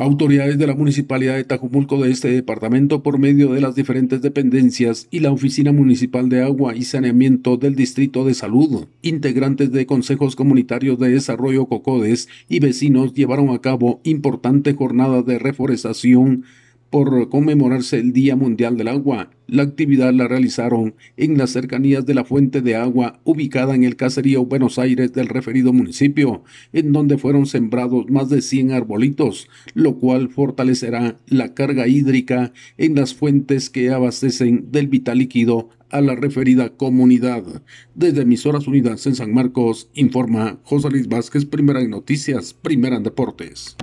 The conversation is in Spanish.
Autoridades de la Municipalidad de Tajumulco de este departamento, por medio de las diferentes dependencias y la Oficina Municipal de Agua y Saneamiento del Distrito de Salud, integrantes de consejos comunitarios de desarrollo COCODES y vecinos llevaron a cabo importantes jornadas de reforestación por conmemorarse el Día Mundial del Agua. La actividad la realizaron en las cercanías de la fuente de agua ubicada en el caserío Buenos Aires del referido municipio, en donde fueron sembrados más de 100 arbolitos, lo cual fortalecerá la carga hídrica en las fuentes que abastecen del vital líquido a la referida comunidad. Desde Emisoras Unidas en San Marcos, informa José Luis Vázquez, primera en noticias, primera en deportes.